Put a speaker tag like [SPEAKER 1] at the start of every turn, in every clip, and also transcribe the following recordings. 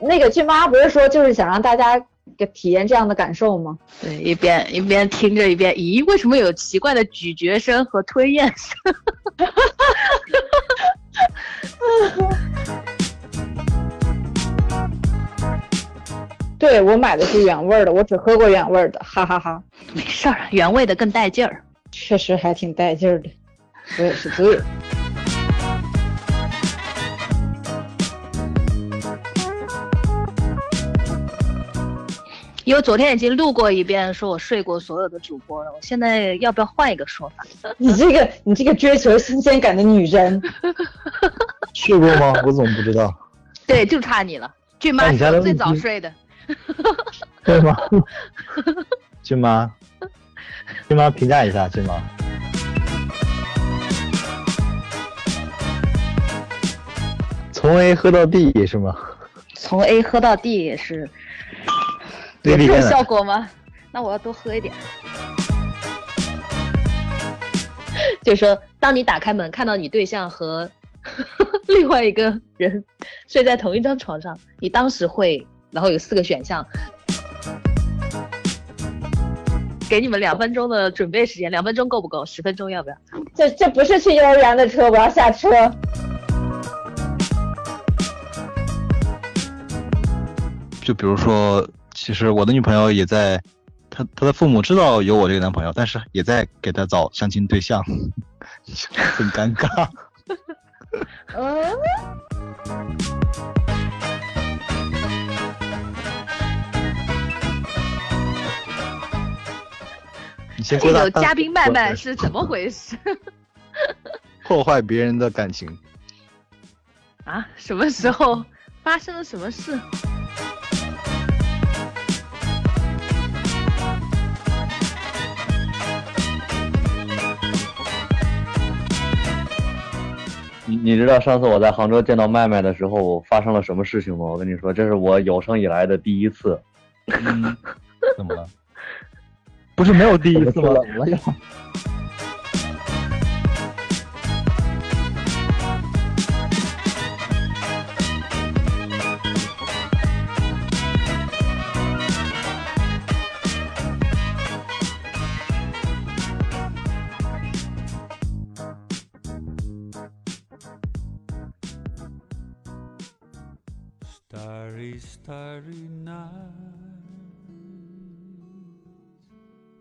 [SPEAKER 1] 那个俊妈不是说就是想让大家给体验这样的感受吗？
[SPEAKER 2] 对，一边一边听着一边，咦，为什么有奇怪的咀嚼声和吞咽声？
[SPEAKER 1] 对我买的是原味的，我只喝过原味的，哈哈哈。
[SPEAKER 2] 没事儿，原味的更带劲儿。
[SPEAKER 1] 确实还挺带劲儿的，我也是醉。
[SPEAKER 2] 因为昨天已经录过一遍，说我睡过所有的主播了，我现在要不要换一个说法？
[SPEAKER 1] 你这个，你这个追求新鲜感的女人，
[SPEAKER 3] 睡过吗？我怎么不知道？
[SPEAKER 2] 对，就差你了。俊妈是最早睡的，
[SPEAKER 3] 对吗？俊妈，俊妈评价一下，俊妈。从 A 喝到 D 是吗？
[SPEAKER 2] 从 A 喝到 D 也是。
[SPEAKER 3] 有
[SPEAKER 2] 效果吗？那我要多喝一点。就是说，当你打开门看到你对象和 另外一个人睡在同一张床上，你当时会，然后有四个选项，给你们两分钟的准备时间，两分钟够不够？十分钟要不要？
[SPEAKER 1] 这这不是去幼儿园的车，我要下车。
[SPEAKER 4] 就比如说。其实我的女朋友也在，她她的父母知道有我这个男朋友，但是也在给她找相亲对象，很尴尬。嗯。你先过
[SPEAKER 2] 有嘉宾麦麦是怎么回事？
[SPEAKER 4] 破坏别人的感情。
[SPEAKER 2] 啊？什么时候发生了什么事？
[SPEAKER 5] 你你知道上次我在杭州见到麦麦的时候发生了什么事情吗？我跟你说，这是我有生以来的第一次。
[SPEAKER 4] 怎么了？不是没有第一次吗？
[SPEAKER 3] 怎么了？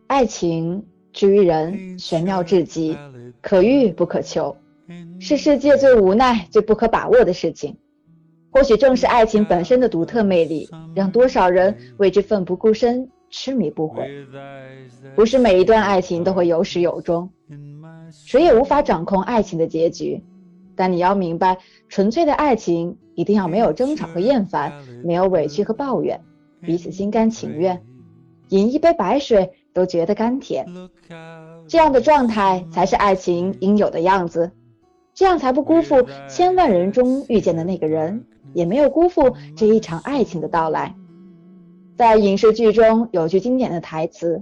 [SPEAKER 1] 爱情之于人，玄妙至极，可遇不可求，是世界最无奈、最不可把握的事情。或许正是爱情本身的独特魅力，让多少人为之奋不顾身、痴迷不悔。不是每一段爱情都会有始有终，谁也无法掌控爱情的结局。但你要明白，纯粹的爱情一定要没有争吵和厌烦，没有委屈和抱怨，彼此心甘情愿，饮一杯白水都觉得甘甜。这样的状态才是爱情应有的样子，这样才不辜负千万人中遇见的那个人，也没有辜负这一场爱情的到来。在影视剧中有句经典的台词：“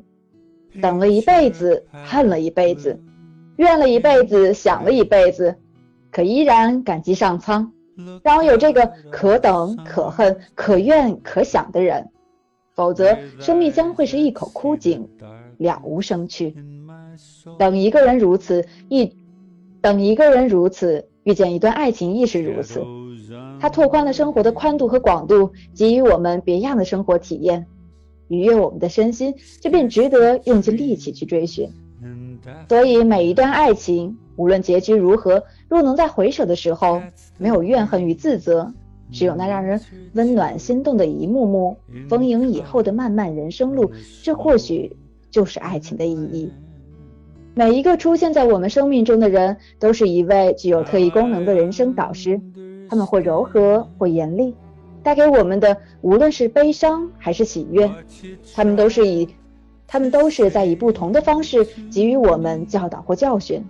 [SPEAKER 1] 等了一辈子，恨了一辈子，怨了一辈子，想了一辈子。”可依然感激上苍，让我有这个可等、可恨、可怨、可想的人，否则生命将会是一口枯井，了无生趣。等一个人如此，一等一个人如此，遇见一段爱情亦是如此。它拓宽了生活的宽度和广度，给予我们别样的生活体验，愉悦我们的身心，这便值得用尽力气去追寻。所以每一段爱情，无论结局如何。若能在回首的时候没有怨恨与自责，只有那让人温暖心动的一幕幕丰盈以后的漫漫人生路，这或许就是爱情的意义。每一个出现在我们生命中的人，都是一位具有特异功能的人生导师，他们或柔和或严厉，带给我们的无论是悲伤还是喜悦，他们都是以他们都是在以不同的方式给予我们教导或教训。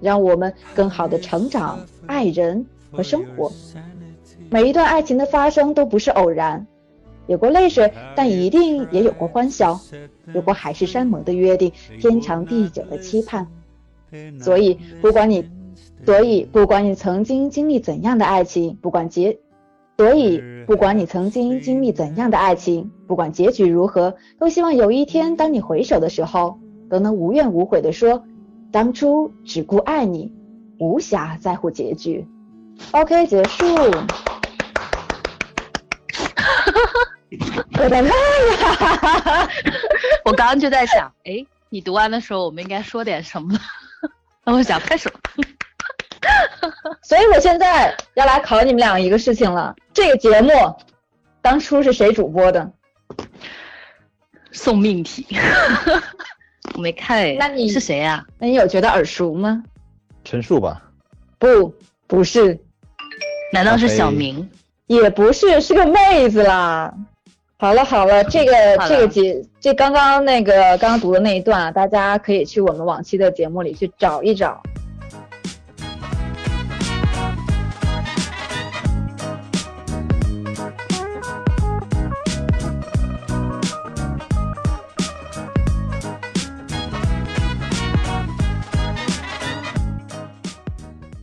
[SPEAKER 1] 让我们更好的成长、爱人和生活。每一段爱情的发生都不是偶然，有过泪水，但一定也有过欢笑，有过海誓山盟的约定，天长地久的期盼。所以，不管你，所以不管你曾经经历怎样的爱情，不管结，所以，不管你曾经经历怎样的爱情，不管结局如何，都希望有一天，当你回首的时候，都能无怨无悔地说，当初只顾爱你，无暇在乎结局。OK，结束。我的妈呀！
[SPEAKER 2] 我刚刚就在想，哎，你读完的时候，我们应该说点什么？那我想拍手。
[SPEAKER 1] 所以我现在要来考你们俩一个事情了。这个节目当初是谁主播的？
[SPEAKER 2] 送命题。我没看。
[SPEAKER 1] 那你
[SPEAKER 2] 是谁呀？
[SPEAKER 1] 那你有觉得耳熟吗？
[SPEAKER 3] 陈数吧？
[SPEAKER 1] 不，不是。
[SPEAKER 2] 难道是小明？
[SPEAKER 1] 也不是，是个妹子啦。好了好了，这个这个节这刚刚那个刚刚读的那一段啊，大家可以去我们往期的节目里去找一找。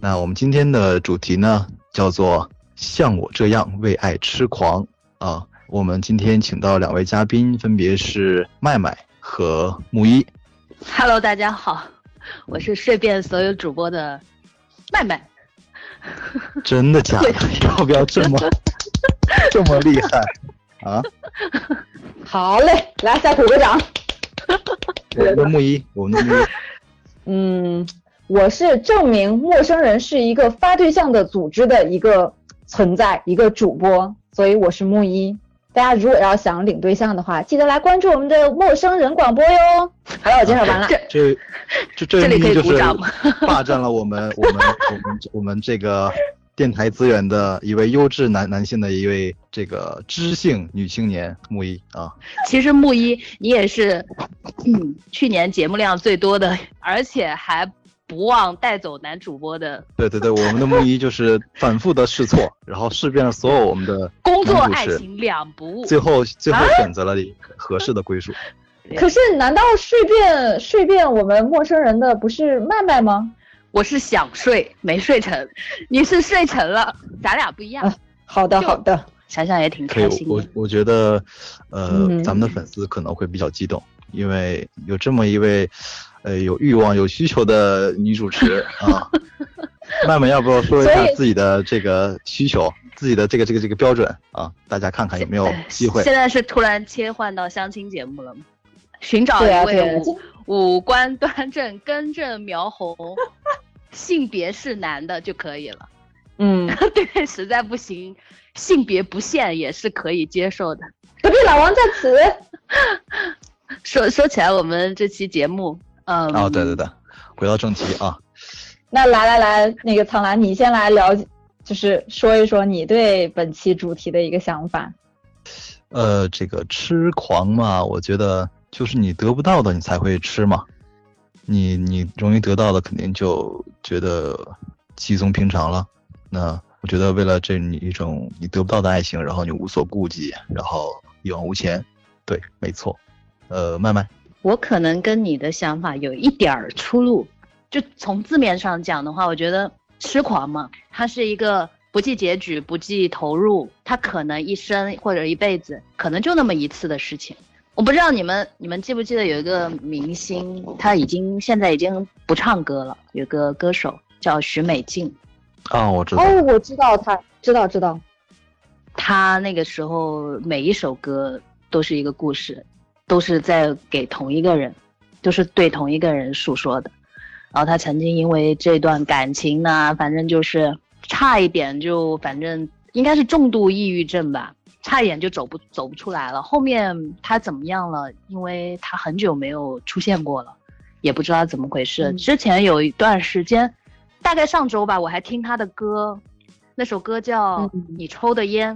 [SPEAKER 4] 那我们今天的主题呢，叫做像我这样为爱痴狂啊。我们今天请到两位嘉宾，分别是麦麦和木一。
[SPEAKER 2] Hello，大家好，我是睡遍所有主播的麦麦。
[SPEAKER 4] 真的假的？要不要这么 这么厉害啊？
[SPEAKER 1] 好嘞，来再鼓个掌。
[SPEAKER 4] 我们的木一，我们的木一。
[SPEAKER 1] 嗯，我是证明陌生人是一个发对象的组织的一个存在，一个主播，所以我是木一。大家如果要想领对象的话，记得来关注我们的陌生人广播哟。好了，我介绍完了。
[SPEAKER 4] 这这这
[SPEAKER 2] 里可以鼓掌吗？
[SPEAKER 4] 霸占了我们我们我们我们这个电台资源的一位优质男男性的一位这个知性女青年木一啊。
[SPEAKER 2] 其实木一你也是，嗯，去年节目量最多的，而且还。不忘带走男主播的，
[SPEAKER 4] 对对对，我们的木一就是反复的试错，然后试遍了所有我们的
[SPEAKER 2] 工作爱情两不误，
[SPEAKER 4] 最后最后选择了合适的归属。
[SPEAKER 1] 可是难道睡遍睡遍我们陌生人的不是麦麦吗？
[SPEAKER 2] 我是想睡没睡成，你是睡成了，咱俩不一样。
[SPEAKER 1] 好的好的，
[SPEAKER 2] 想想也挺开心。
[SPEAKER 4] 我我觉得，呃，咱们的粉丝可能会比较激动，因为有这么一位。呃，有欲望、有需求的女主持啊，麦麦，要不要说一下自己的这个需求，自己的这个这个这个标准啊？大家看看有没有机会。
[SPEAKER 2] 现在是突然切换到相亲节目了吗？寻找一位五五官端正、根正苗红、性别是男的就可以了。
[SPEAKER 1] 嗯，
[SPEAKER 2] 对，实在不行，性别不限也是可以接受的。
[SPEAKER 1] 隔壁老王在此。
[SPEAKER 2] 说说起来，我们这期节目。嗯
[SPEAKER 4] 哦，对对对，回到正题啊。
[SPEAKER 1] 那来来来，那个苍兰，你先来聊，就是说一说你对本期主题的一个想法。
[SPEAKER 4] 呃，这个痴狂嘛，我觉得就是你得不到的，你才会吃嘛。你你容易得到的，肯定就觉得稀松平常了。那我觉得为了这你一种你得不到的爱情，然后你无所顾忌，然后一往无前。对，没错。呃，麦麦。
[SPEAKER 2] 我可能跟你的想法有一点儿出入，就从字面上讲的话，我觉得痴狂嘛，它是一个不计结局、不计投入，他可能一生或者一辈子，可能就那么一次的事情。我不知道你们你们记不记得有一个明星，他已经现在已经不唱歌了，有个歌手叫许美静。
[SPEAKER 4] 哦，我知道。
[SPEAKER 1] 哦，我知道他，知道知道。
[SPEAKER 2] 他那个时候每一首歌都是一个故事。都是在给同一个人，都是对同一个人诉说的。然后他曾经因为这段感情呢，反正就是差一点就，反正应该是重度抑郁症吧，差一点就走不走不出来了。后面他怎么样了？因为他很久没有出现过了，也不知道怎么回事。之前有一段时间，大概上周吧，我还听他的歌，那首歌叫《你抽的烟》。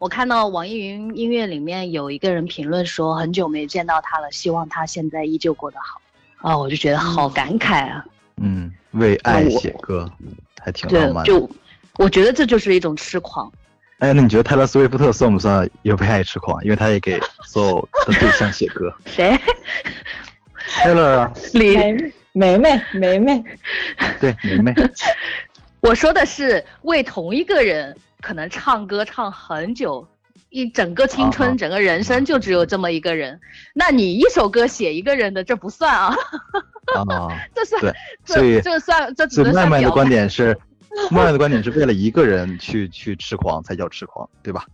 [SPEAKER 2] 我看到网易云音乐里面有一个人评论说，很久没见到他了，希望他现在依旧过得好。啊，我就觉得好感慨啊。
[SPEAKER 4] 嗯，为爱写歌，还挺浪漫的。
[SPEAKER 2] 就，我觉得这就是一种痴狂。
[SPEAKER 4] 哎，那你觉得泰勒·斯威夫特算不算有为爱痴狂？因为他也给所有的对象写歌。
[SPEAKER 2] 谁？
[SPEAKER 4] 泰勒啊。
[SPEAKER 1] 李梅梅，梅梅。
[SPEAKER 4] 对，梅梅。
[SPEAKER 2] 我说的是为同一个人。可能唱歌唱很久，一整个青春、
[SPEAKER 3] 啊
[SPEAKER 2] 整个人生就只有这么一个人。那你一首歌写一个人的，这不算啊，
[SPEAKER 4] 啊，
[SPEAKER 2] 这算
[SPEAKER 4] 对，所以
[SPEAKER 2] 这这算这只
[SPEAKER 4] 所以麦麦的观点是，麦麦的观点是为了一个人去去痴狂才叫痴狂，对吧？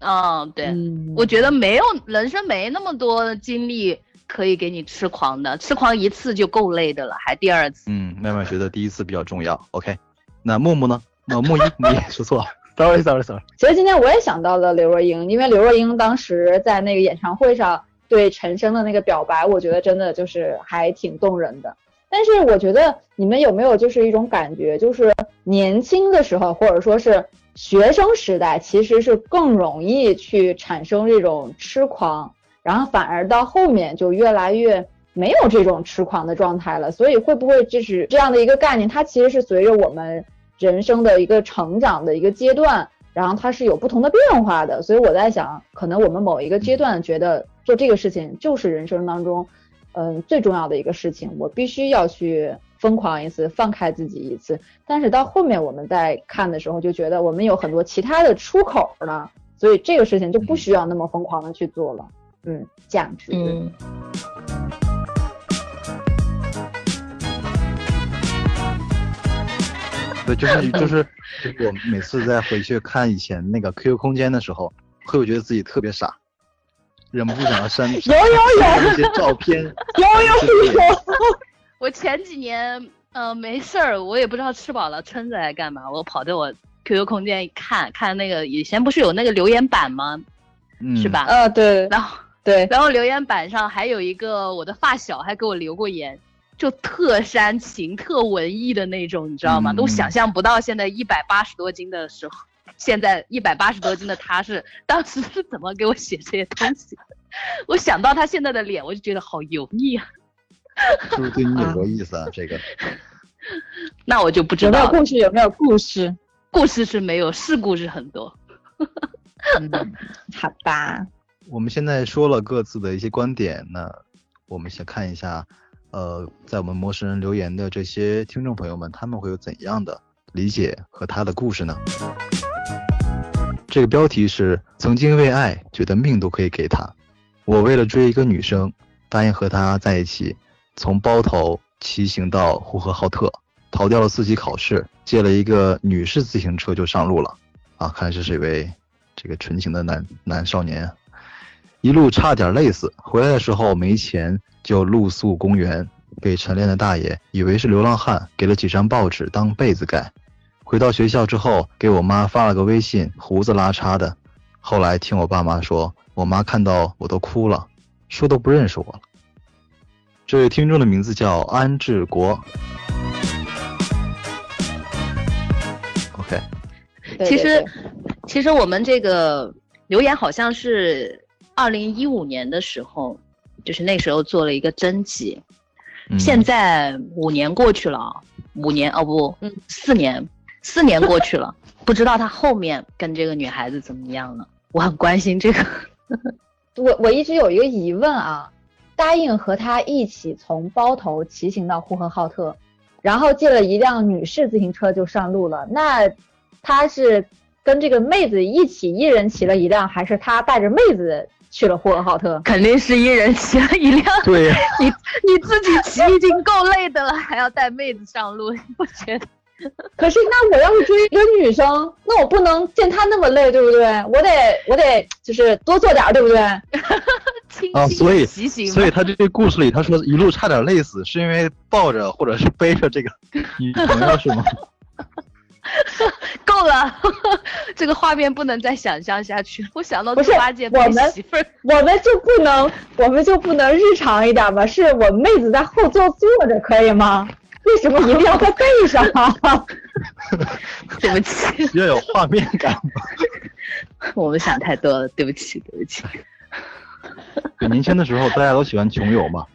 [SPEAKER 2] 嗯，对，
[SPEAKER 1] 嗯，
[SPEAKER 2] 我觉得没有人生没那么多精力可以给你痴狂的，痴狂一次就够累的了，还第二次。
[SPEAKER 4] 嗯，麦麦觉得第一次比较重要。OK，那木木呢？那木一你也说错了，sorry sorry sorry。
[SPEAKER 1] 其实今天我也想到了刘若英，因为刘若英当时在那个演唱会上对陈升的那个表白，我觉得真的就是还挺动人的。但是我觉得你们有没有就是一种感觉，就是年轻的时候或者说是学生时代，其实是更容易去产生这种痴狂，然后反而到后面就越来越没有这种痴狂的状态了。所以会不会就是这样的一个概念，它其实是随着我们人生的一个成长的一个阶段，然后它是有不同的变化的。所以我在想，可能我们某一个阶段觉得做这个事情就是人生当中，嗯，最重要的一个事情，我必须要去疯狂一次，放开自己一次。但是到后面我们在看的时候，就觉得我们有很多其他的出口了，所以这个事情就不需要那么疯狂的去做了。嗯，这样子。
[SPEAKER 2] 嗯，
[SPEAKER 4] 对，就是就是就是我每次在回去看以前那个 QQ 空间的时候，会有觉得自己特别傻，忍不住想要删
[SPEAKER 1] 有有有
[SPEAKER 4] 一些照片。
[SPEAKER 1] 有有有，
[SPEAKER 2] 我前几年呃没事儿，我也不知道吃饱了撑着来干嘛，我跑到我 QQ 空间一看，看那个以前不是有那个留言板吗？
[SPEAKER 4] 嗯，
[SPEAKER 2] 是？吧？
[SPEAKER 1] 呃，对
[SPEAKER 2] 然后
[SPEAKER 1] 对，
[SPEAKER 2] 然后留言板上还有一个我的发小还给我留过言，就特煽情、特文艺的那种，你知道吗？
[SPEAKER 4] 嗯
[SPEAKER 2] 都想象不到现在一百八十多斤的时候，现在一百八十多斤的他是当时是怎么给我写这些东西的？我想到他现在的脸，我就觉得好油腻啊。
[SPEAKER 4] 是不是对你有 过意思啊？这个
[SPEAKER 2] 那我就不知
[SPEAKER 1] 有没有
[SPEAKER 2] 道，
[SPEAKER 1] 故事？有没有故事？
[SPEAKER 2] 故事是没有，是故事很多。
[SPEAKER 1] 嗯，好吧。
[SPEAKER 4] 我们现在说了各自的一些观点，那我们先看一下，呃，在我们陌生人留言的这些听众朋友们，他们会有怎样的理解和他的故事呢？这个标题是“曾经为爱觉得命都可以给他，我为了追一个女生，答应和她在一起，从包头骑行到呼和浩特，逃掉了四级考试，借了一个女士自行车就上路了。啊，看来这是一位这个纯情的男男少年。一路差点累死，回来的时候没钱，就露宿公园，被晨练的大爷以为是流浪汉，给了几张报纸当被子盖。回到学校之后，给我妈发了个微信，胡子拉碴的。后来听我爸妈说，我妈看到我都哭了，说都不认识我了。这位听众的名字叫安志国。OK，
[SPEAKER 2] 其实其实我们这个留言好像是二零一五年的时候，就是那时候做了一个征集，
[SPEAKER 4] 嗯
[SPEAKER 2] 现在五年过去了，五年哦不，
[SPEAKER 1] 嗯
[SPEAKER 2] 四年，四年过去了，不知道他后面跟这个女孩子怎么样了，我很关心这个。
[SPEAKER 1] 我我一直有一个疑问啊，答应和他一起从包头骑行到呼和浩特，然后借了一辆女士自行车就上路了。那他是跟这个妹子一起，一人骑了一辆，还是他带着妹子去了呼和浩特？
[SPEAKER 2] 肯定是一人骑了一辆，
[SPEAKER 4] 对呀、
[SPEAKER 2] 你你自己骑已经够累的了，还要带妹子上路，你 不觉得？
[SPEAKER 1] 可是那我要是追一个女生，那我不能见她那么累，对不对？我得我得就是多做点，对不对？
[SPEAKER 2] 轻
[SPEAKER 4] 啊，所以所以他这个故事里他说一路差点累死，是因为抱着或者是背着这个女朋友是吗？
[SPEAKER 2] 够了，这个画面不能再想象下去。我想到猪八戒背
[SPEAKER 1] 我们
[SPEAKER 2] 媳妇儿，
[SPEAKER 1] 我们就不能，我们就不能日常一点吗？是我妹子在后座坐着，可以吗？为什么一定要在背上啊？
[SPEAKER 2] 对不起，
[SPEAKER 4] 要有画面感嘛。
[SPEAKER 2] 我们想太多了，对不起，对不起。
[SPEAKER 4] 对，年轻的时候大家都喜欢穷游嘛，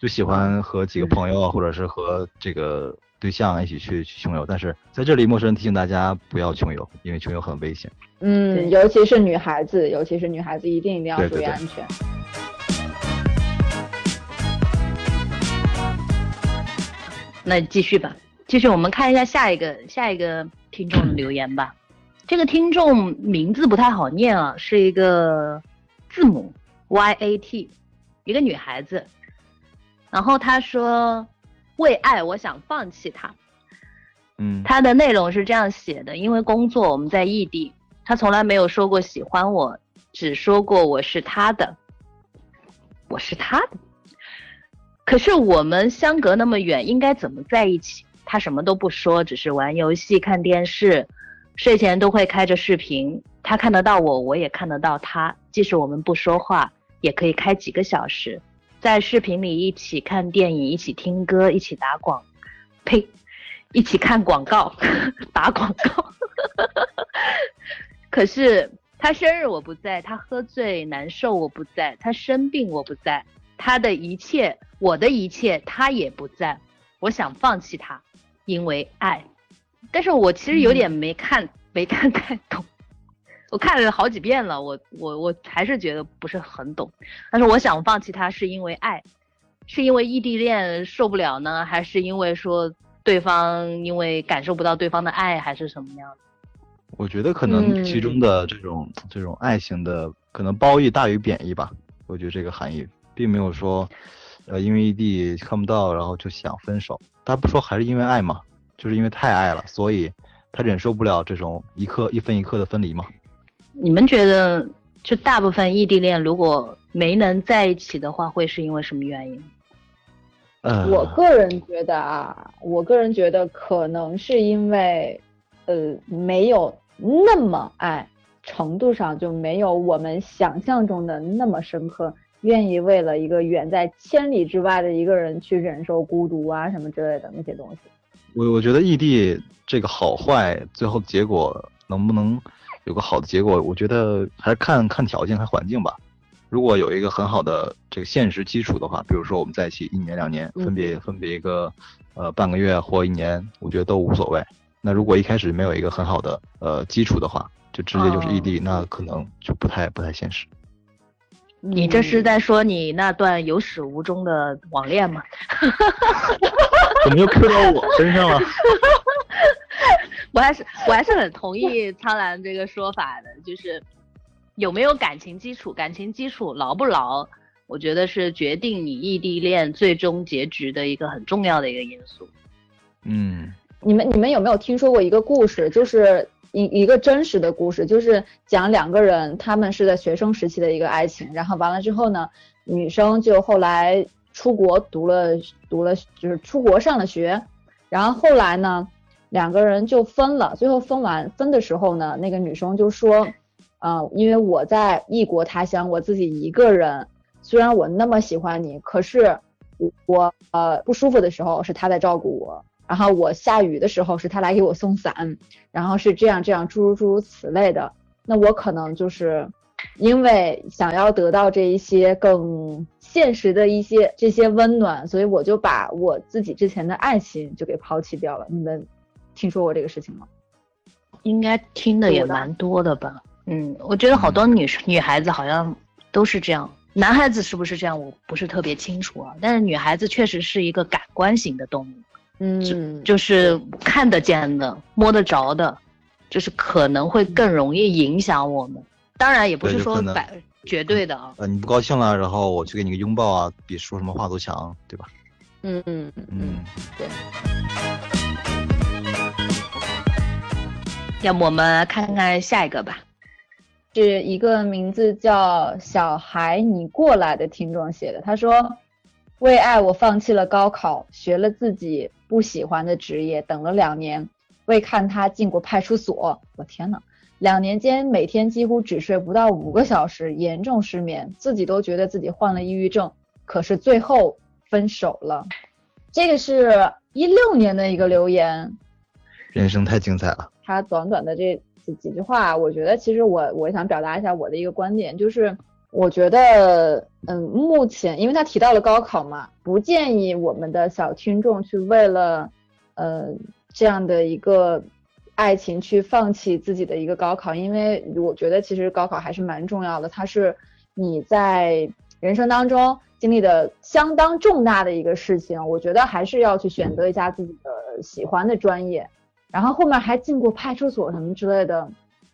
[SPEAKER 4] 就喜欢和几个朋友啊，或者是和这个对象一起去去穷游。但是在这里，陌生人提醒大家不要穷游，因为穷游很危险。
[SPEAKER 1] 嗯，尤其是女孩子，尤其是女孩子，一定一定要注意安全。
[SPEAKER 2] 那继续吧，继续，我们看一下下一个下一个听众的留言吧。这个听众名字不太好念啊，是一个字母 Y A T，一个女孩子。然后她说：“为爱，我想放弃他。”
[SPEAKER 4] 嗯，
[SPEAKER 2] 他的内容是这样写的：因为工作我们在异地，他从来没有说过喜欢我，只说过我是他的，我是他的。可是我们相隔那么远，应该怎么在一起？他什么都不说，只是玩游戏、看电视，睡前都会开着视频。他看得到我，我也看得到他。即使我们不说话，也可以开几个小时，在视频里一起看电影，一起听歌，一起打广，呸，一起看广告，打广告。可是他生日我不在，他喝醉难受我不在，他生病我不在，他的一切，我的一切，他也不在。我想放弃他。因为爱，但是我其实有点没看，没看太懂。我看了好几遍了，我我我还是觉得不是很懂。但是我想放弃他，是因为爱，是因为异地恋受不了呢，还是因为说对方因为感受不到对方的爱，还是什么样
[SPEAKER 4] 我觉得可能其中的这种这种爱情的可能褒义大于贬义吧。我觉得这个含义并没有说，呃，因为异地看不到，然后就想分手。他不说还是因为爱嘛？就是因为太爱了，所以他忍受不了这种一刻一分一刻的分离吗？
[SPEAKER 2] 你们觉得，就大部分异地恋如果没能在一起的话，会是因为什么原因？
[SPEAKER 4] 呃，
[SPEAKER 1] 我个人觉得啊，我个人觉得可能是因为，呃，没有那么爱，程度上就没有我们想象中的那么深刻。愿意为了一个远在千里之外的一个人去忍受孤独啊什么之类的那些东西。
[SPEAKER 4] 我我觉得异地这个好坏，最后结果能不能有个好的结果，我觉得还是看看条件、和环境吧。如果有一个很好的这个现实基础的话，比如说我们在一起一年两年，分别分别一个呃半个月或一年，我觉得都无所谓。那如果一开始没有一个很好的呃基础的话，就直接就是异地，那可能就不太不太现实。
[SPEAKER 2] 你这是在说你那段有始无终的网恋吗？
[SPEAKER 4] 怎么又 Q 到我身上了？
[SPEAKER 2] 我还是我还是很同意苍兰这个说法的，就是有没有感情基础，感情基础牢不牢，我觉得是决定你异地恋最终结局的一个很重要的一个因素。
[SPEAKER 4] 嗯，
[SPEAKER 1] 你们你们有没有听说过一个故事，就是？一一个真实的故事，就是讲两个人，他们是在学生时期的一个爱情，然后完了之后呢，女生就后来出国读了读了，就是出国上了学，然后后来呢，两个人就分了，最后分完分的时候呢，那个女生就说，啊，因为我在异国他乡，我自己一个人，虽然我那么喜欢你，可是我呃不舒服的时候是他在照顾我。然后我下雨的时候是他来给我送伞，然后是这样这样诸如诸如此类的。那我可能就是因为想要得到这一些更现实的一些这些温暖，所以我就把我自己之前的爱情就给抛弃掉了。你们听说过这个事情吗？
[SPEAKER 2] 应该听的也蛮多的吧。嗯，我觉得好多女女孩子好像都是这样，男孩子是不是这样我不是特别清楚啊。但是女孩子确实是一个感官型的动物。
[SPEAKER 1] 嗯，
[SPEAKER 2] 就是看得见的、摸得着的，就是可能会更容易影响我们。当然，也不是说百绝对的啊。
[SPEAKER 4] 呃，你不高兴了，然后我去给你个拥抱啊，比说什么话都强，对吧？
[SPEAKER 1] 嗯嗯嗯，对。
[SPEAKER 2] 要么我们看看下一个吧，
[SPEAKER 1] 是一个名字叫“小孩你过来”的听众写的，他说。为爱，我放弃了高考，学了自己不喜欢的职业，等了两年。为看他进过派出所，我天呐，两年间每天几乎只睡不到五个小时，严重失眠，自己都觉得自己患了抑郁症。可是最后分手了。这个是一六年的一个留言。
[SPEAKER 4] 人生太精彩了。
[SPEAKER 1] 他短短的这几几句话，我觉得其实我我想表达一下我的一个观点，就是。我觉得，嗯，目前因为他提到了高考嘛，不建议我们的小听众去为了，呃，这样的一个爱情去放弃自己的一个高考，因为我觉得其实高考还是蛮重要的，它是你在人生当中经历的相当重大的一个事情，我觉得还是要去选择一下自己的喜欢的专业，然后后面还进过派出所什么之类的。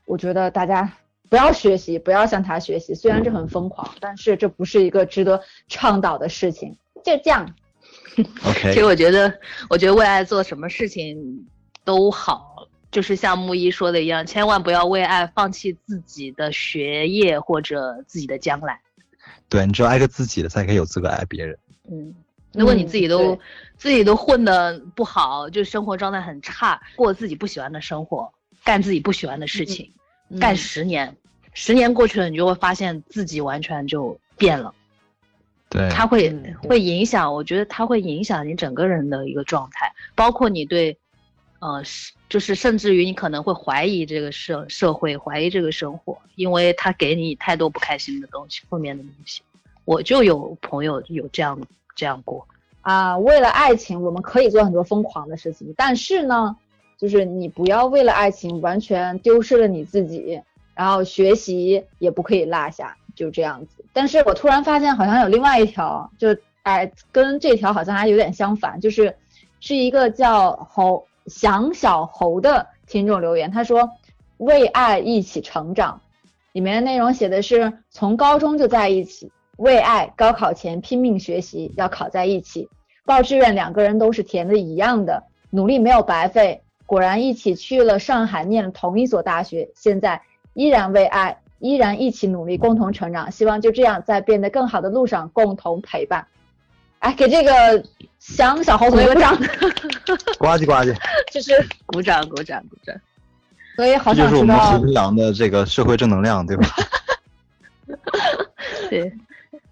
[SPEAKER 1] 我觉得大家不要学习，不要向他学习。虽然这很疯狂，但是这不是一个值得倡导的事情。就这样。
[SPEAKER 4] OK，
[SPEAKER 2] 其实我觉得，我觉得为爱做什么事情都好，就是像木一说的一样，千万不要为爱放弃自己的学业或者自己的将来。
[SPEAKER 4] 对你只有爱个自己的，才可以有资格爱别人。
[SPEAKER 2] 嗯，如果你自己都、
[SPEAKER 1] 对
[SPEAKER 2] 自己都混的不好，就生活状态很差，过自己不喜欢的生活，干自己不喜欢的事情，干
[SPEAKER 1] 嗯
[SPEAKER 2] 十年，十年过去了，你就会发现自己完全就变了。
[SPEAKER 4] 对，
[SPEAKER 2] 它会会影响，我觉得它会影响你整个人的一个状态，包括你对，呃，是就是甚至于你可能会怀疑这个社社会，怀疑这个生活，因为它给你太多不开心的东西，负面的东西。我就有朋友有这样这样过，
[SPEAKER 1] 啊，为了爱情，我们可以做很多疯狂的事情，但是呢，就是你不要为了爱情完全丢失了你自己，然后学习也不可以落下，就这样子。但是我突然发现好像有另外一条，就哎，跟这条好像还有点相反，就是是一个叫猴想小猴的听众留言，他说为爱一起成长，里面的内容写的是从高中就在一起，为爱高考前拼命学习，要考在一起。报志愿两个人都是填的一样的，努力没有白费。果然一起去了上海，念了同一所大学，现在依然为爱，依然一起努力，共同成长。希望就这样在变得更好的路上共同陪伴。哎，给这个想小猴同学鼓掌，
[SPEAKER 4] 呱唧呱唧，
[SPEAKER 1] 就是
[SPEAKER 2] 鼓掌鼓掌鼓掌。
[SPEAKER 1] 所以好
[SPEAKER 4] 这就是我们
[SPEAKER 1] 想知道
[SPEAKER 4] 弘扬的这个社会正能量，对吧？
[SPEAKER 2] 对，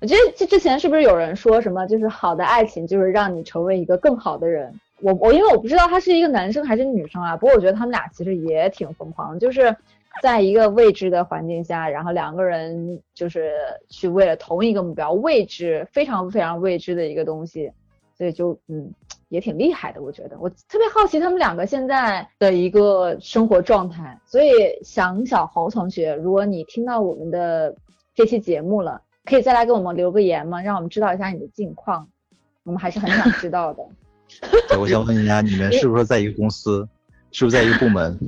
[SPEAKER 1] 我觉得这之前是不是有人说什么，就是好的爱情就是让你成为一个更好的人？我我因为我不知道他是一个男生还是女生啊，不过我觉得他们俩其实也挺疯狂，就是在一个未知的环境下，然后两个人就是去为了同一个目标，未知非常非常未知的一个东西，所以就嗯也挺厉害的，我觉得我特别好奇他们两个现在的一个生活状态，所以想小侯同学，如果你听到我们的这期节目了，可以再来给我们留个言吗？让我们知道一下你的近况，我们还是很想知道的。
[SPEAKER 4] 对，我想问一下，你们是不是在一个公司？是不是在一个部门？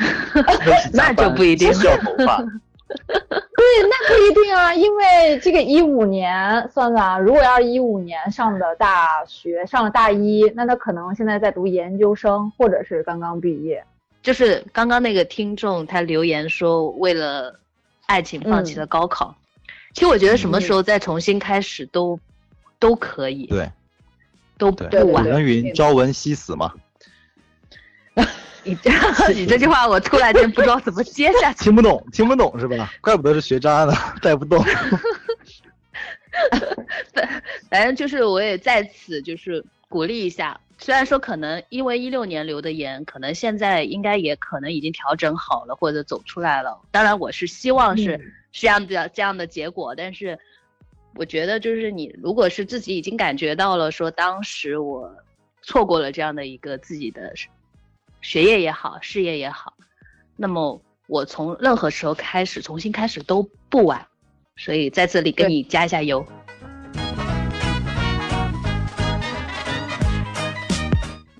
[SPEAKER 2] 那就不一定
[SPEAKER 4] 掉头发。
[SPEAKER 1] 对，那不一定啊，因为这个一五年算算啊，如果要是一五年上的大学，上了大一，那他可能现在在读研究生，或者是刚刚毕业。
[SPEAKER 2] 就是刚刚那个听众他留言说，为了爱情放弃了高考。其实我觉得什么时候再重新开始都、都可以，
[SPEAKER 4] 对
[SPEAKER 2] 都
[SPEAKER 4] 对，
[SPEAKER 2] 不晚
[SPEAKER 4] 古。人云：“朝闻夕死”嘛。
[SPEAKER 2] 你这你这句话我突然间不知道怎么接下去。
[SPEAKER 4] 听不懂，听不懂是吧？怪不得是学渣呢，带不动。
[SPEAKER 2] 反正就是我也在此就是鼓励一下，虽然说可能因为一六年留的言，可能现在应该也可能已经调整好了或者走出来了。当然我是希望是
[SPEAKER 1] 嗯
[SPEAKER 2] 这样的这样的结果，但是我觉得就是你如果是自己已经感觉到了说当时我错过了这样的一个自己的学业也好，事业也好，那么我从任何时候开始重新开始都不晚。所以在这里给你加一下油。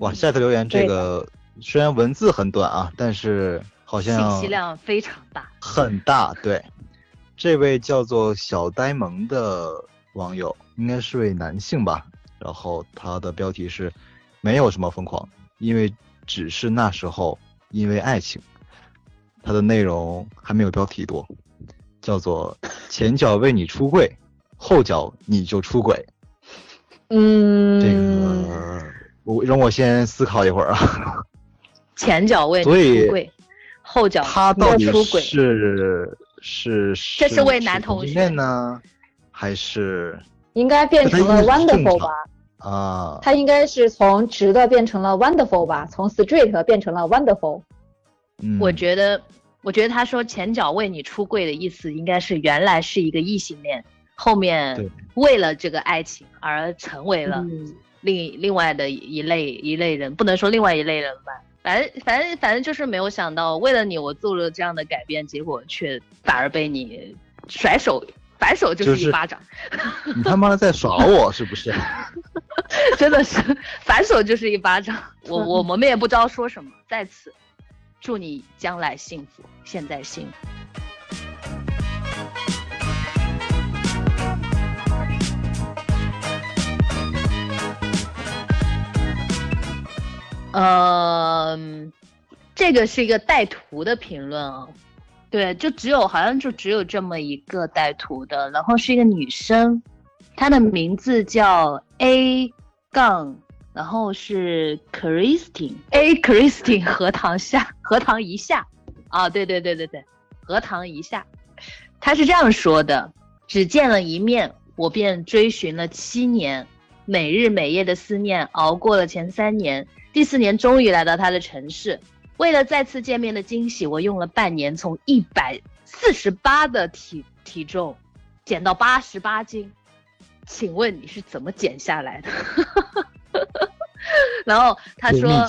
[SPEAKER 4] 哇，下次留言这个虽然文字很短啊，但是好像信
[SPEAKER 2] 息量非常大。
[SPEAKER 4] 很大。对，这位叫做小呆萌的网友，应该是位男性吧。然后他的标题是“没有什么疯狂，因为只是那时候因为爱情”。他的内容还没有标题多，叫做“前脚为你出柜，后脚你就出轨 ”。
[SPEAKER 1] 嗯，
[SPEAKER 4] 这个我让我先思考一会儿啊。
[SPEAKER 2] 前脚为你出柜，后脚
[SPEAKER 4] 他到底
[SPEAKER 2] 就出轨。
[SPEAKER 4] 是是
[SPEAKER 2] 这是位男同学
[SPEAKER 4] 呢，还是
[SPEAKER 1] 应该变成了 wonderful 吧？
[SPEAKER 4] 啊？
[SPEAKER 1] 他应该是从直的变成了 wonderful 吧？从 straight 变成了 wonderful。
[SPEAKER 4] 嗯，
[SPEAKER 2] 我觉得，我觉得他说前脚为你出柜的意思，应该是原来是一个异性恋，后面为了这个爱情而成为了
[SPEAKER 1] 嗯
[SPEAKER 2] 另另外的一类一类人，不能说另外一类人吧。反正反正反正就是没有想到，为了你我做了这样的改变，结果却反而被你甩手反手就
[SPEAKER 4] 就是是
[SPEAKER 2] 一巴掌，
[SPEAKER 4] 你他妈的在耍我是不是？
[SPEAKER 2] 真的是反手就是一巴掌。我我我们也不知道说什么，在此祝你将来幸福，现在幸福。呃，这个是一个带图的评论啊，对，就只有好像就只有这么一个带图的，然后是一个女生，她的名字叫 A 杠，然后是 Christine，A Christine 荷塘下荷塘一下，啊，对对对对对，荷塘一下，她是这样说的：只见了一面，我便追寻了七年，每日每夜的思念，熬过了前三年。第四年终于来到他的城市，为了再次见面的惊喜，我用了半年从一百四十八的体体重减到八十八斤，请问你是怎么减下来的？然后他说，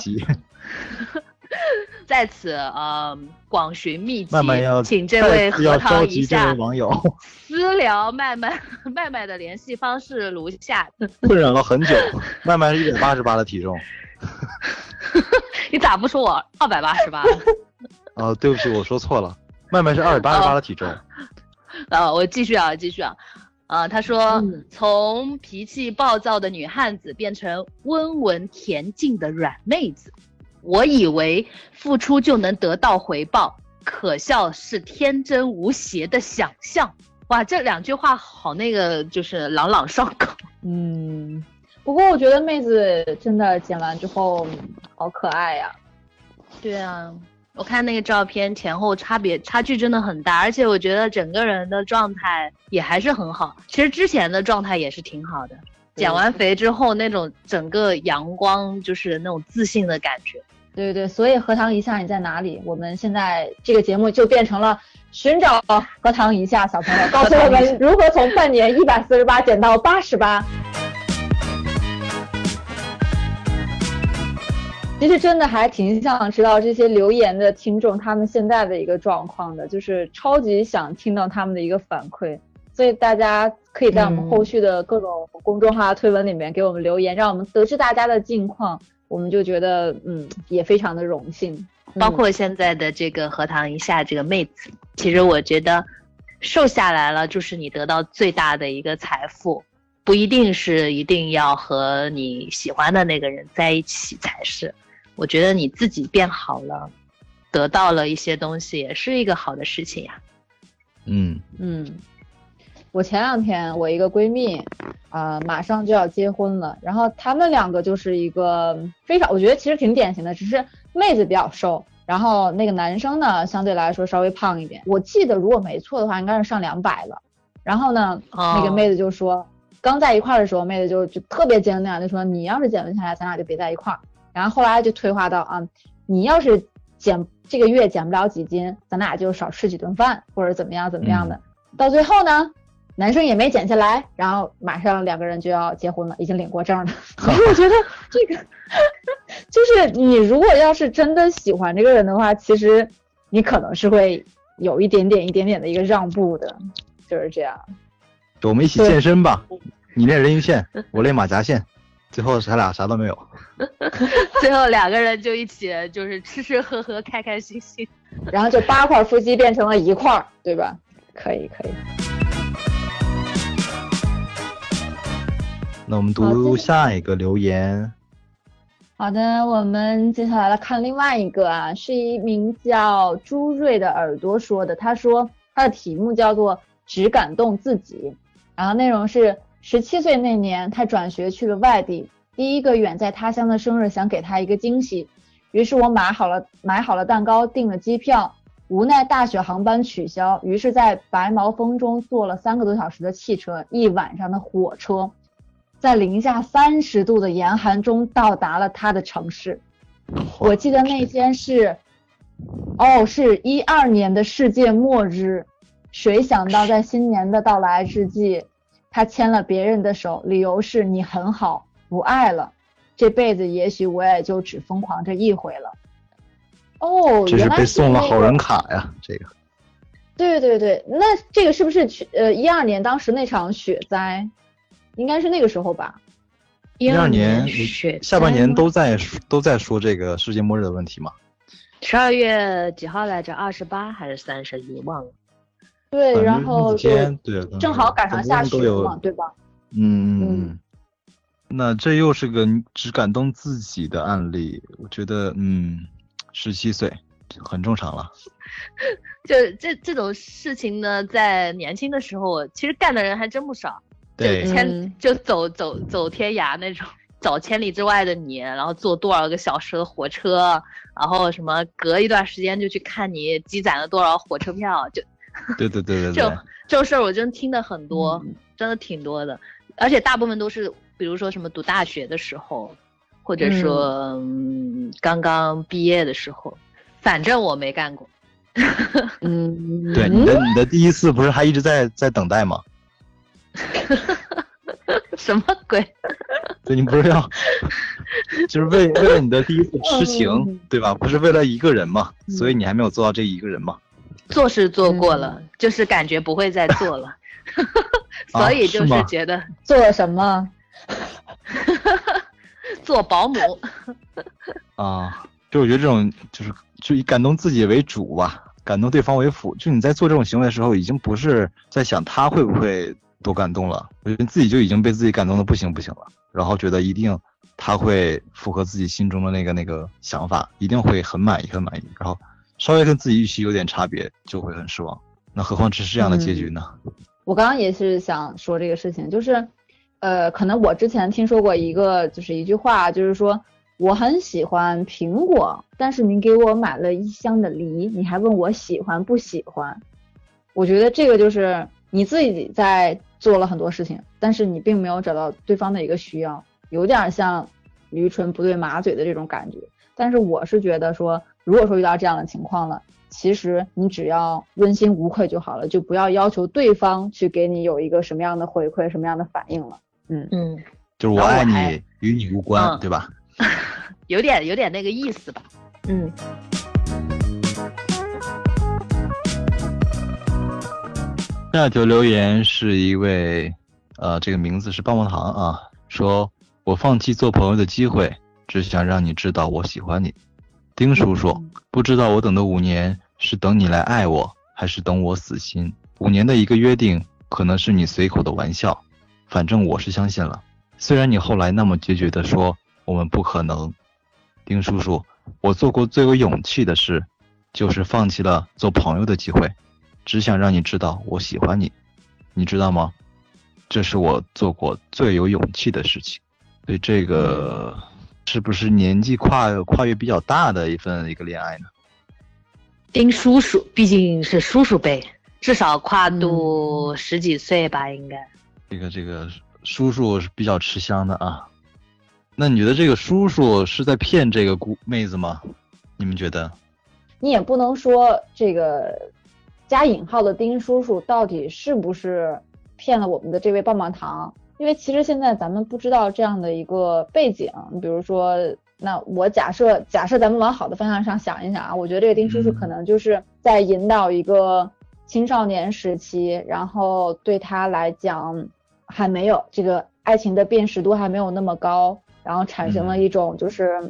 [SPEAKER 2] 在此呃广寻秘籍，
[SPEAKER 3] 慢慢要
[SPEAKER 2] 请这位核桃一下
[SPEAKER 3] 网友
[SPEAKER 2] 私聊麦麦麦麦的联系方式如下。
[SPEAKER 4] 困扰了很久，麦麦是一百八十八的体重。
[SPEAKER 2] 你咋不说我二百八十八？
[SPEAKER 4] 哦，对不起，我说错了，麦麦是二百八十八的体重。
[SPEAKER 2] 啊，我继续啊，继续啊，啊，他说从脾气暴躁的女汉子变成温文恬静的软妹子，我以为付出就能得到回报，可笑是天真无邪的想象。哇，这两句话好那个，就是朗朗上口。
[SPEAKER 1] 嗯。不过我觉得妹子真的剪完之后好可爱呀。
[SPEAKER 2] 对啊，我看那个照片前后差别差距真的很大，而且我觉得整个人的状态也还是很好。其实之前的状态也是挺好的，减完肥之后那种整个阳光就是那种自信的感觉。
[SPEAKER 1] 对对，所以荷塘一下你在哪里？我们现在这个节目就变成了寻找荷塘一下小朋友，告诉我们如何从半年一百四十八减到八十八。其实真的还挺想知道这些留言的听众他们现在的一个状况的，就是超级想听到他们的一个反馈，所以大家可以在我们后续的各种公众号推文里面给我们留言，让我们得知大家的近况，我们就觉得嗯也非常的荣幸。
[SPEAKER 2] 包括现在的这个荷塘一下这个妹子，其实我觉得瘦下来了就是你得到最大的一个财富，不一定是一定要和你喜欢的那个人在一起才是。我觉得你自己变好了，得到了一些东西，也是一个好的事情呀。
[SPEAKER 4] 嗯
[SPEAKER 1] 嗯，我前两天我一个闺蜜啊，马上就要结婚了，然后他们两个就是一个非常，我觉得其实挺典型的，只是妹子比较瘦，然后那个男生呢相对来说稍微胖一点。我记得如果没错的话，应该是上两百了。然后呢，那个妹子就说，刚在一块的时候，妹子就就特别坚定，就说你要是减不下来，咱俩就别在一块儿。然后后来就退化到啊，你要是减这个月减不了几斤，咱俩就少吃几顿饭，或者怎么样怎么样的。到最后呢，男生也没减下来，然后马上两个人就要结婚了，已经领过证了。所以我觉得这个就是你如果要是真的喜欢这个人的话，其实你可能是会有一点点一点点的一个让步的，就是这样。
[SPEAKER 4] 我们一起健身吧，你练人鱼线，我练马甲线。最后他俩啥都没有，
[SPEAKER 2] 最后两个人就一起就是吃吃喝喝，开开心心，
[SPEAKER 1] 然后就八块腹肌变成了一块，对吧？可以可以。
[SPEAKER 4] 那我们读下一个留言。
[SPEAKER 1] 好的，我们接下来来看另外一个啊，是一名叫朱瑞的耳朵说的，他说他的题目叫做只感动自己，然后内容是。十七岁那年，他转学去了外地。第一个远在他乡的生日，想给他一个惊喜，于是我买好了买好了蛋糕，订了机票。无奈大雪航班取消，于是，在白毛风中坐了三个多小时的汽车，一晚上的火车，在零下三十度的严寒中到达了他的城市。我记得那天是，哦，是一二年的世界末日。谁想到在新年的到来之际。他牵了别人的手，理由是你很好，不爱了，这辈子也许我也就只疯狂这一回了。哦，
[SPEAKER 4] 这是被送了好人卡呀，这个。
[SPEAKER 1] 对对对，那这个是不是去呃一二年当时那场雪灾，应该是那个时候吧？
[SPEAKER 2] 一
[SPEAKER 4] 二
[SPEAKER 2] 年
[SPEAKER 4] 雪下半年都在都在说这个世界末日的问题嘛？
[SPEAKER 2] 十二月几号来着？二十八还是三十一？忘了。
[SPEAKER 1] 对，然后正好赶上下雪嘛，对吧？
[SPEAKER 4] 嗯嗯那这又是个只感动自己的案例，我觉得嗯，十七岁很正常了。
[SPEAKER 2] 就这这种事情呢，在年轻的时候，其实干的人还真不少。就
[SPEAKER 4] 对
[SPEAKER 2] 千、
[SPEAKER 1] 嗯
[SPEAKER 2] 就走走走天涯那种，找千里之外的你，然后坐多少个小时的火车，然后什么隔一段时间就去看你积攒了多少火车票，就
[SPEAKER 4] 对对对对
[SPEAKER 2] 这这种事儿我真听的很多，
[SPEAKER 1] 嗯
[SPEAKER 2] 真的挺多的，而且大部分都是比如说什么读大学的时候，或者说嗯刚刚毕业的时候，反正我没干过。
[SPEAKER 1] 嗯，
[SPEAKER 4] 对，你的你的第一次不是还一直在在等待吗？
[SPEAKER 2] 什么鬼？
[SPEAKER 4] 对你不是要，就是为为了你的第一次痴情
[SPEAKER 1] 嗯，
[SPEAKER 4] 对吧？不是为了一个人嘛，
[SPEAKER 1] 嗯
[SPEAKER 4] 所以你还没有做到这一个人嘛。
[SPEAKER 2] 做是做过了，
[SPEAKER 1] 嗯。
[SPEAKER 2] 就是感觉不会再做了，所以就是觉得
[SPEAKER 1] 做了什么？
[SPEAKER 2] 做保姆，
[SPEAKER 4] 啊，就我觉得这种就是就以感动自己为主吧，感动对方为辅。就你在做这种行为的时候，已经不是在想他会不会多感动了，我觉得自己就已经被自己感动的不行不行了，然后觉得一定他会符合自己心中的那个那个想法，一定会很满意很满意，然后稍微跟自己预期有点差别，就会很失望。那何况只是这样的结局呢？
[SPEAKER 1] 我刚刚也是想说这个事情，就是，呃，可能我之前听说过一个，就是一句话，就是说我很喜欢苹果，但是你给我买了一箱的梨，你还问我喜欢不喜欢？我觉得这个就是你自己在做了很多事情，但是你并没有找到对方的一个需要，有点像驴唇不对马嘴的这种感觉。但是我是觉得说，如果说遇到这样的情况了，其实你只要问心无愧就好了，就不要要求对方去给你有一个什么样的回馈、什么样的反应了。嗯，
[SPEAKER 2] 嗯，
[SPEAKER 4] 就是我爱你，与你无关，
[SPEAKER 2] 嗯
[SPEAKER 4] 对吧？
[SPEAKER 2] 有点有点那个意思吧，嗯。
[SPEAKER 4] 下一条留言是一位，呃，这个名字是棒棒糖啊，说我放弃做朋友的机会，只想让你知道我喜欢你。丁叔叔，不知道我等的五年是等你来爱我，还是等我死心？五年的一个约定，可能是你随口的玩笑，反正我是相信了。虽然你后来那么决绝的说我们不可能，丁叔叔，我做过最有勇气的事，就是放弃了做朋友的机会。只想让你知道我喜欢你，你知道吗？这是我做过最有勇气的事情。对这个是不是年纪跨跨越比较大的一份一个恋爱呢？
[SPEAKER 2] 丁叔叔毕竟是叔叔辈，至少跨度十几岁吧，应该。
[SPEAKER 4] 这个这个叔叔是比较吃香的啊。那你觉得这个叔叔是在骗这个姑妹子吗？你们觉得？
[SPEAKER 1] 你也不能说这个加引号的丁叔叔到底是不是骗了我们的这位棒棒糖，因为其实现在咱们不知道这样的一个背景，比如说，那我假设假设咱们往好的方向上想一想啊，我觉得这个丁叔叔
[SPEAKER 4] 嗯
[SPEAKER 1] 可能就是在引导一个青少年时期，然后对他来讲还没有这个爱情的辨识度还没有那么高，然后产生了
[SPEAKER 4] 嗯
[SPEAKER 1] 一种就是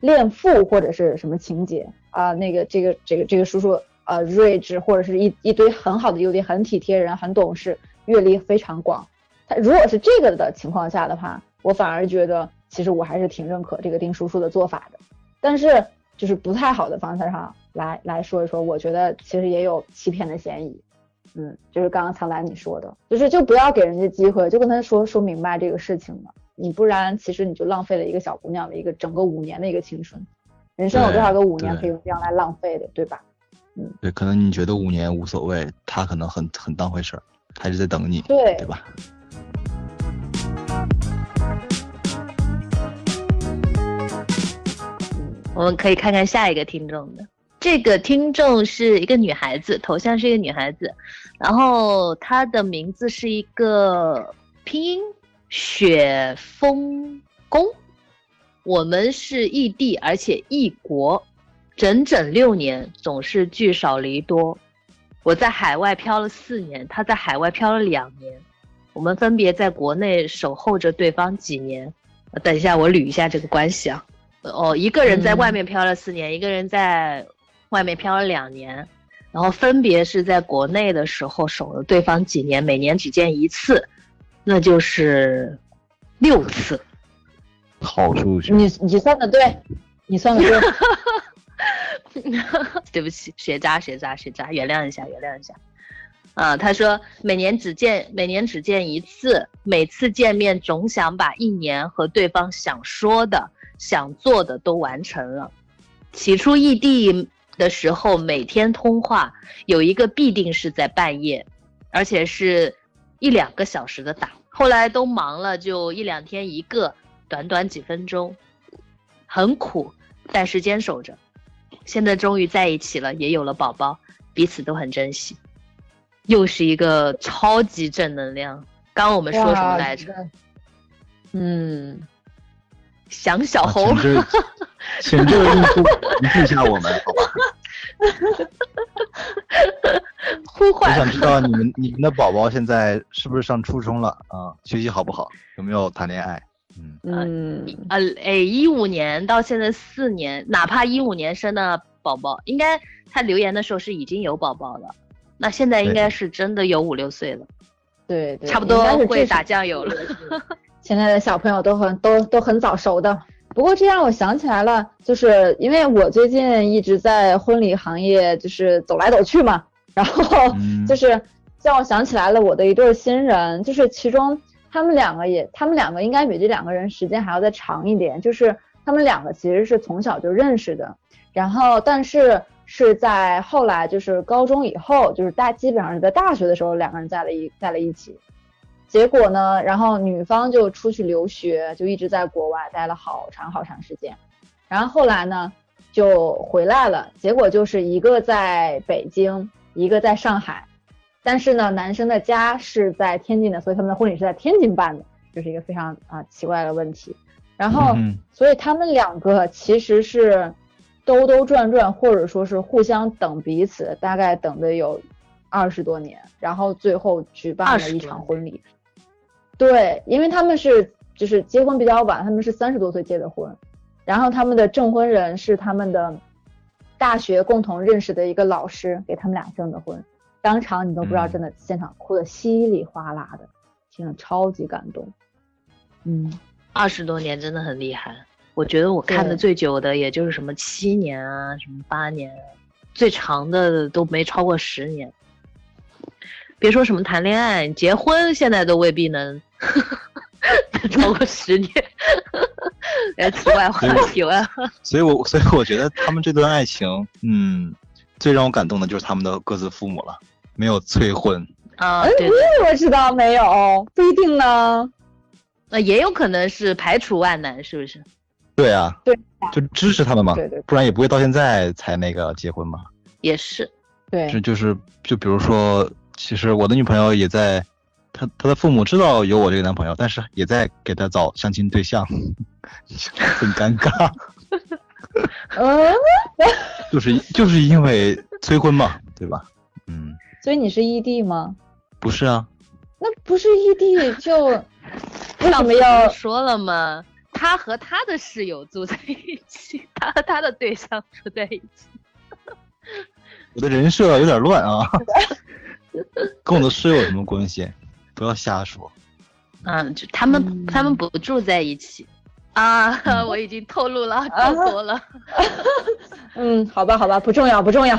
[SPEAKER 1] 恋父或者是什么情节啊，那个这个这个这个叔叔呃睿智或者是一一堆很好的优点，很体贴人，很懂事，阅历非常广。他如果是这个的情况下的话，我反而觉得其实我还是挺认可这个丁叔叔的做法的。但是就是不太好的方向上来来说一说，我觉得其实也有欺骗的嫌疑。嗯，就是刚刚苍兰你说的，就是就不要给人家机会，就跟他说说明白这个事情嘛，你不然其实你就浪费了一个小姑娘的一个整个五年的一个青春，人生有多少个五年可以用这样来浪费的，对吧？
[SPEAKER 4] 嗯对，可能你觉得五年无所谓，他可能很很当回事儿，还是在等你，
[SPEAKER 1] 对
[SPEAKER 4] 对吧？
[SPEAKER 2] 我们可以看看下一个听众的。这个听众是一个女孩子，头像是一个女孩子，然后她的名字是一个拼音雪峰宫。我们是异地，而且异国，整整六年，总是聚少离多。我在海外漂了四年，他在海外漂了两年，我们分别在国内守候着对方几年。等一下，我捋一下这个关系啊。哦，一个人在外面漂了四年，一个人在外面漂了两年，然后分别是在国内的时候守了对方几年，每年只见一次，那就是六次。
[SPEAKER 4] 好数学，
[SPEAKER 1] 你你算的对，你算的对。
[SPEAKER 2] 对不起，学渣学渣学渣，原谅一下，原谅一下。啊，他说每年只见每年只见一次，每次见面总想把一年和对方想说的、想做的都完成了。起初异地的时候，每天通话有一个必定是在半夜，而且是一两个小时的打。后来都忙了，就一两天一个，短短几分钟，很苦，但是坚守着。现在终于在一起了，也有了宝宝，彼此都很珍惜。又是一个超级正能量。刚刚我们说什么来着？
[SPEAKER 1] 嗯，
[SPEAKER 2] 想小猴。
[SPEAKER 4] 请这位用户回复一下我们，好吧？
[SPEAKER 2] 呼唤。
[SPEAKER 4] 我想知道你们你们的宝宝现在是不是上初中了啊？学习好不好？有没有谈恋爱？
[SPEAKER 1] 嗯嗯
[SPEAKER 2] 呃哎，一五年到现在四年，哪怕一五年生的宝宝，应该他留言的时候是已经有宝宝了。那现在应该是真的有五六岁了，
[SPEAKER 1] 对对，
[SPEAKER 2] 差不多会打酱油了。
[SPEAKER 1] 现在的小朋友都很都都很早熟的。不过这让我想起来了，就是因为我最近一直在婚礼行业就是走来走去嘛，然后就是让我想起来了我的一对新人，就是其中他们两个也，他们两个应该比这两个人时间还要再长一点，就是他们两个其实是从小就认识的，然后但是。是在后来，就是高中以后，就是大基本上是在大学的时候，两个人在了一在了一起。结果呢，然后女方就出去留学，就一直在国外待了好长好长时间。然后后来呢，就回来了。结果就是一个在北京，一个在上海。但是呢，男生的家是在天津的，所以他们的婚礼是在天津办的，这是一个非常啊奇怪的问题。然后，所以他们两个其实是。兜兜转转，或者说是互相等彼此，大概等的有二十多年，然后最后举办了一场婚礼。对，因为他们是就是结婚比较晚，他们是三十多岁结的婚，然后他们的证婚人是他们的大学共同认识的一个老师给他们俩证的婚，当场你都不知道，真的现场哭的稀里哗啦的，听了超级感动。嗯，
[SPEAKER 2] 二十多年真的很厉害。我觉得我看的最久的也就是什么七年啊，什么八年，最长的都没超过十年。别说什么谈恋爱，结婚现在都未必能 超过十年。来，题外话，题外话。
[SPEAKER 4] 所以我所以我觉得他们这段爱情，嗯，最让我感动的就是他们的各自父母了，没有催婚
[SPEAKER 2] 啊。对，
[SPEAKER 1] 我知道没有，不一定呢。
[SPEAKER 2] 那也有可能是排除万难，是不是？
[SPEAKER 4] 对啊，
[SPEAKER 1] 对，
[SPEAKER 4] 就支持他们嘛，
[SPEAKER 1] 对对，
[SPEAKER 4] 不然也不会到现在才那个结婚嘛。
[SPEAKER 2] 也是，
[SPEAKER 1] 对，
[SPEAKER 4] 这就是就比如说，其实我的女朋友也在，她她的父母知道有我这个男朋友，但是也在给她找相亲对象，很尴尬。
[SPEAKER 1] 嗯，
[SPEAKER 4] 就是就是因为催婚嘛，对吧？嗯。
[SPEAKER 1] 所以你是异地吗？
[SPEAKER 4] 不是啊。
[SPEAKER 1] 那不是异地就 为什么要
[SPEAKER 2] 说了吗？他和他的室友住在一起，他和他的对象住在一起。
[SPEAKER 4] 我的人设有点乱啊，跟我的室友有什么关系？不要瞎说。
[SPEAKER 2] 嗯，就他们他们不住在一起啊，我已经透露了够多了。
[SPEAKER 1] 嗯，好吧，好吧，不重要，不重要。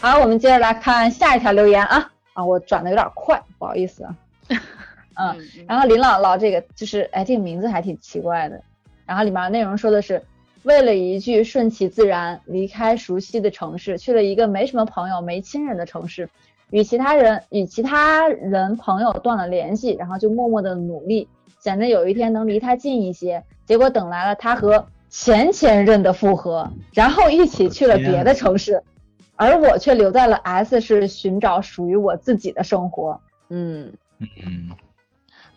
[SPEAKER 1] 好，我们接着来看下一条留言啊啊，我转的有点快，不好意思啊。嗯，然后林姥姥这个就是，哎，这个名字还挺奇怪的。然后里面内容说的是，为了一句顺其自然，离开熟悉的城市，去了一个没什么朋友、没亲人的城市，与其他人与其他人朋友断了联系，然后就默默的努力，想着有一天能离他近一些。结果等来了他和前前任的复合，然后一起去了别的城市，而我却留在了 S 市，寻找属于我自己的生活。嗯
[SPEAKER 4] 嗯。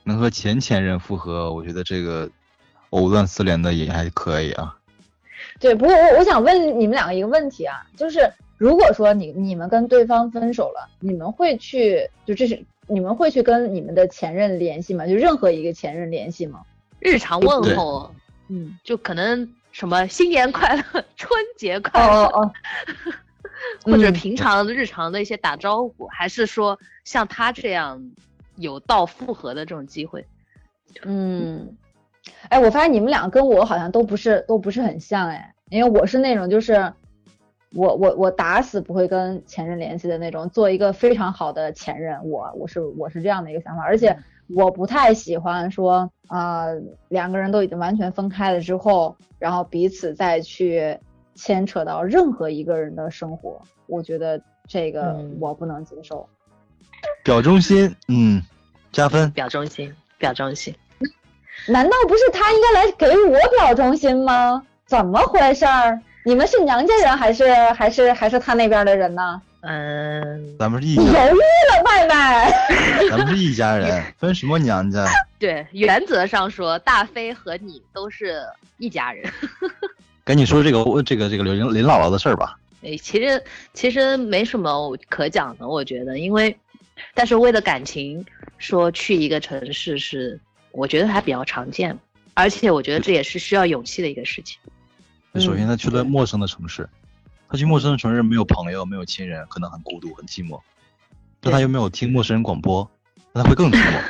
[SPEAKER 4] 能和前前任复合，我觉得这个藕断丝连的也还可以啊。
[SPEAKER 1] 对，不过我我想问你们两个一个问题啊，就是如果说你你们跟对方分手了，你们会去就这是你们会去跟你们的前任联系吗？就任何一个前任联系吗？
[SPEAKER 2] 日常问候，
[SPEAKER 1] 嗯，
[SPEAKER 2] 就可能什么新年快乐、春节快
[SPEAKER 1] 哦
[SPEAKER 2] 乐，
[SPEAKER 1] 哦哦，
[SPEAKER 2] 或者
[SPEAKER 1] 嗯
[SPEAKER 2] 平常日常的一些打招呼，还是说像他这样有到复合的这种机会？
[SPEAKER 1] 嗯，哎，我发现你们俩跟我好像都不是都不是很像哎，因为我是那种就是我我我打死不会跟前任联系的那种，做一个非常好的前任，我我是我是这样的一个想法，而且我不太喜欢说啊、两个人都已经完全分开了之后，然后彼此再去牵扯到任何一个人的生活，我觉得这个
[SPEAKER 2] 嗯
[SPEAKER 1] 我不能接受。
[SPEAKER 4] 表忠心，嗯，加分。
[SPEAKER 2] 表忠心，表忠心。
[SPEAKER 1] 难道不是他应该来给我表忠心吗？怎么回事儿？你们是娘家人还是还是还是他那边的人呢？
[SPEAKER 2] 嗯，
[SPEAKER 4] 咱们是一
[SPEAKER 1] 你犹豫
[SPEAKER 4] 家，
[SPEAKER 1] 了，麦麦。
[SPEAKER 4] 咱们是一家人，分什么娘家？
[SPEAKER 2] 对，原则上说，大飞和你都是一家人。
[SPEAKER 4] 赶紧说这个这个这个林林姥姥的事儿吧。
[SPEAKER 2] 诶，其实其实没什么可讲的，我觉得，因为，但是为了感情，说去一个城市是，我觉得还比较常见，而且我觉得这也是需要勇气的一个事情。
[SPEAKER 4] 首先，
[SPEAKER 1] 嗯
[SPEAKER 4] 他去了陌生的城市，他去陌生的城市没有朋友，没有亲人，可能很孤独、很寂寞。但他又没有听陌生人广播，那他会更寂寞。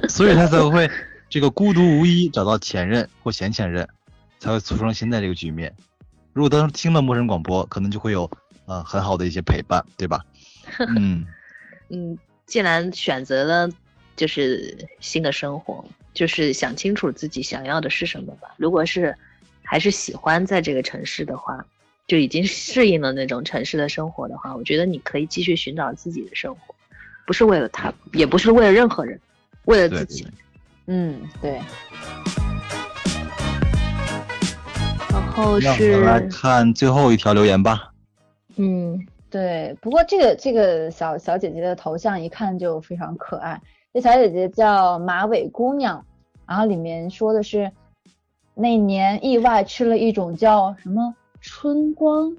[SPEAKER 4] 所以他才会这个孤独无依，找到前任或前前任，才会促成现在这个局面。如果当时听了陌生人广播，可能就会有呃很好的一些陪伴，对吧？嗯，
[SPEAKER 2] 嗯，既然选择了就是新的生活，就是想清楚自己想要的是什么吧。如果是还是喜欢在这个城市的话，就已经适应了那种城市的生活的话，我觉得你可以继续寻找自己的生活，不是为了他，也不是为了任何人，为了自己。
[SPEAKER 1] 嗯，对，
[SPEAKER 2] 然后是
[SPEAKER 4] 来看最后一条留言吧。
[SPEAKER 2] 嗯
[SPEAKER 1] 对。不过这个这个小小姐姐的头像一看就非常可爱。这小姐姐叫马尾姑娘，然后里面说的是那年意外吃了一种叫什么春光，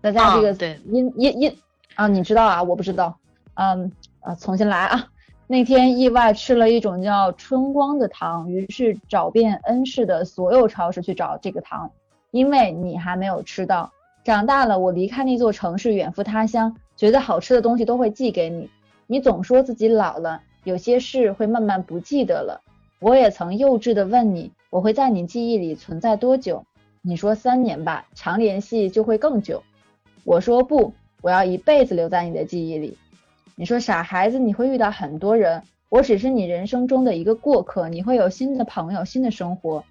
[SPEAKER 1] 大家这个
[SPEAKER 2] 啊对
[SPEAKER 1] 音音音啊，你知道啊？我不知道。嗯啊，重新来啊。那天意外吃了一种叫春光的糖，于是找遍恩市的所有超市去找这个糖，因为你还没有吃到。长大了，我离开那座城市，远赴他乡，觉得好吃的东西都会寄给你。你总说自己老了，有些事会慢慢不记得了。我也曾幼稚的问你，我会在你记忆里存在多久？你说三年吧，常联系就会更久。我说不，我要一辈子留在你的记忆里。你说傻孩子，你会遇到很多人，我只是你人生中的一个过客，你会有新的朋友、新的生活。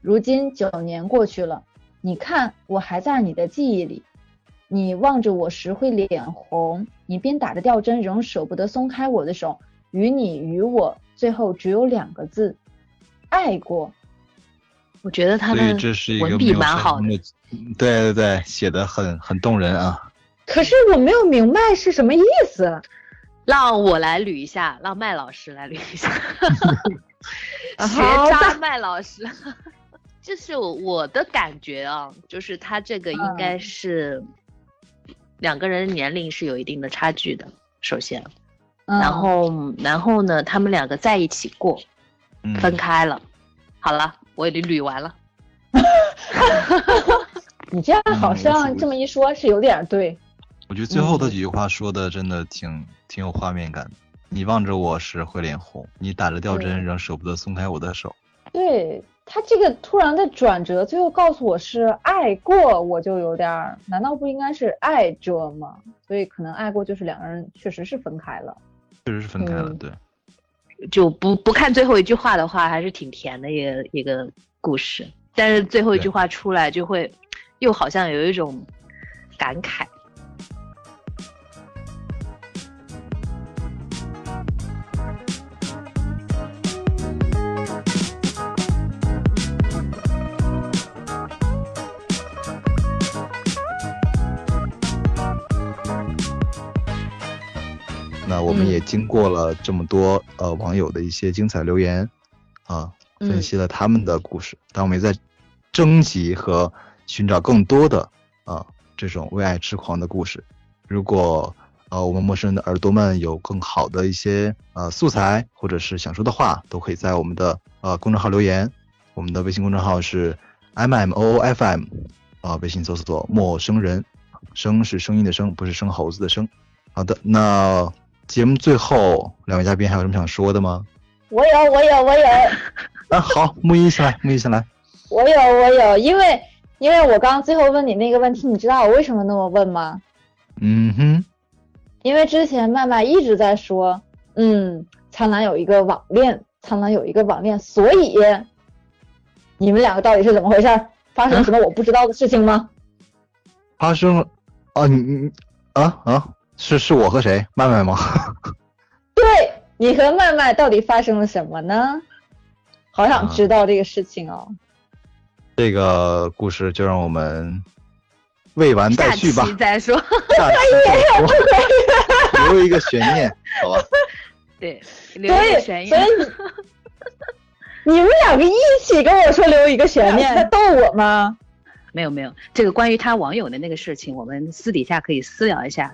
[SPEAKER 1] 如今九年过去了，你看我还在你的记忆里。你望着我时会脸红，你边打着吊针仍舍不得松开我的手。与你与我，最后只有两个字：爱过。
[SPEAKER 2] 我觉得他的文笔蛮好的。
[SPEAKER 4] 对对对，写的很很动人啊。
[SPEAKER 1] 可是我没有明白是什么意思。
[SPEAKER 2] 让我来捋一下，让麦老师来捋一下，学渣麦老师。这是我我的感觉啊，就是他这个应该
[SPEAKER 1] 嗯
[SPEAKER 2] 是两个人年龄是有一定的差距的，首先，
[SPEAKER 1] 嗯、
[SPEAKER 2] 然后然后呢，他们两个在一起过，
[SPEAKER 4] 嗯，
[SPEAKER 2] 分开了。好了，我已经捋完了。
[SPEAKER 1] 你这样好像这么一说，是有点对。
[SPEAKER 4] 我觉得最后的
[SPEAKER 1] 嗯
[SPEAKER 4] 几句话说的真的挺挺有画面感的。你望着我时会脸红，你打着吊针仍舍不得松开我的手。
[SPEAKER 1] 对他这个突然的转折，最后告诉我是爱过，我就有点儿，难道不应该是爱着吗？所以可能爱过就是两个人确实是分开了。
[SPEAKER 4] 确实是分开了，
[SPEAKER 1] 嗯
[SPEAKER 4] 对。
[SPEAKER 2] 就不不看最后一句话的话，还是挺甜的一个一个故事。但是最后一句话出来，就会又好像有一种感慨。
[SPEAKER 4] 我们
[SPEAKER 1] 嗯
[SPEAKER 4] 也经过了这么多呃网友的一些精彩留言啊，分
[SPEAKER 1] 嗯
[SPEAKER 4] 析了他们的故事，但我们也在征集和寻找更多的啊这种为爱痴狂的故事。如果呃我们陌生人的耳朵们有更好的一些呃素材，或者是想说的话，都可以在我们的呃公众号留言。我们的微信公众号是 M M O O F M，啊、微信搜索陌生人，声是声音的声，不是生猴子的生。好的，那节目最后两位嘉宾还有什么想说的吗？
[SPEAKER 1] 我有，我有，我有，
[SPEAKER 4] 啊，好，木一先来，木一先来。
[SPEAKER 1] 我有，我有，因为因为我刚刚最后问你那个问题，你知道我为什么那么问吗？
[SPEAKER 4] 嗯哼，
[SPEAKER 1] 因为之前麦麦一直在说，嗯，苍兰有一个网恋，苍兰有一个网恋，所以你们两个到底是怎么回事？发生了什么我不知道的事情吗？
[SPEAKER 4] 发生了啊，你你啊啊，是是我和谁？麦麦吗？
[SPEAKER 1] 对你和麦麦到底发生了什么呢？好想知道这个事情哦。
[SPEAKER 4] 这个故事就让我们未完待续吧
[SPEAKER 2] 期，再说。
[SPEAKER 4] 下期再说，留一个悬念，好吧？
[SPEAKER 2] 对，留一个悬
[SPEAKER 1] 所以
[SPEAKER 2] 念。
[SPEAKER 1] 你你们两个一起跟我说留一个悬念，在逗我吗？
[SPEAKER 2] 没有没有，这个关于他网友的那个事情，我们私底下可以私聊一下。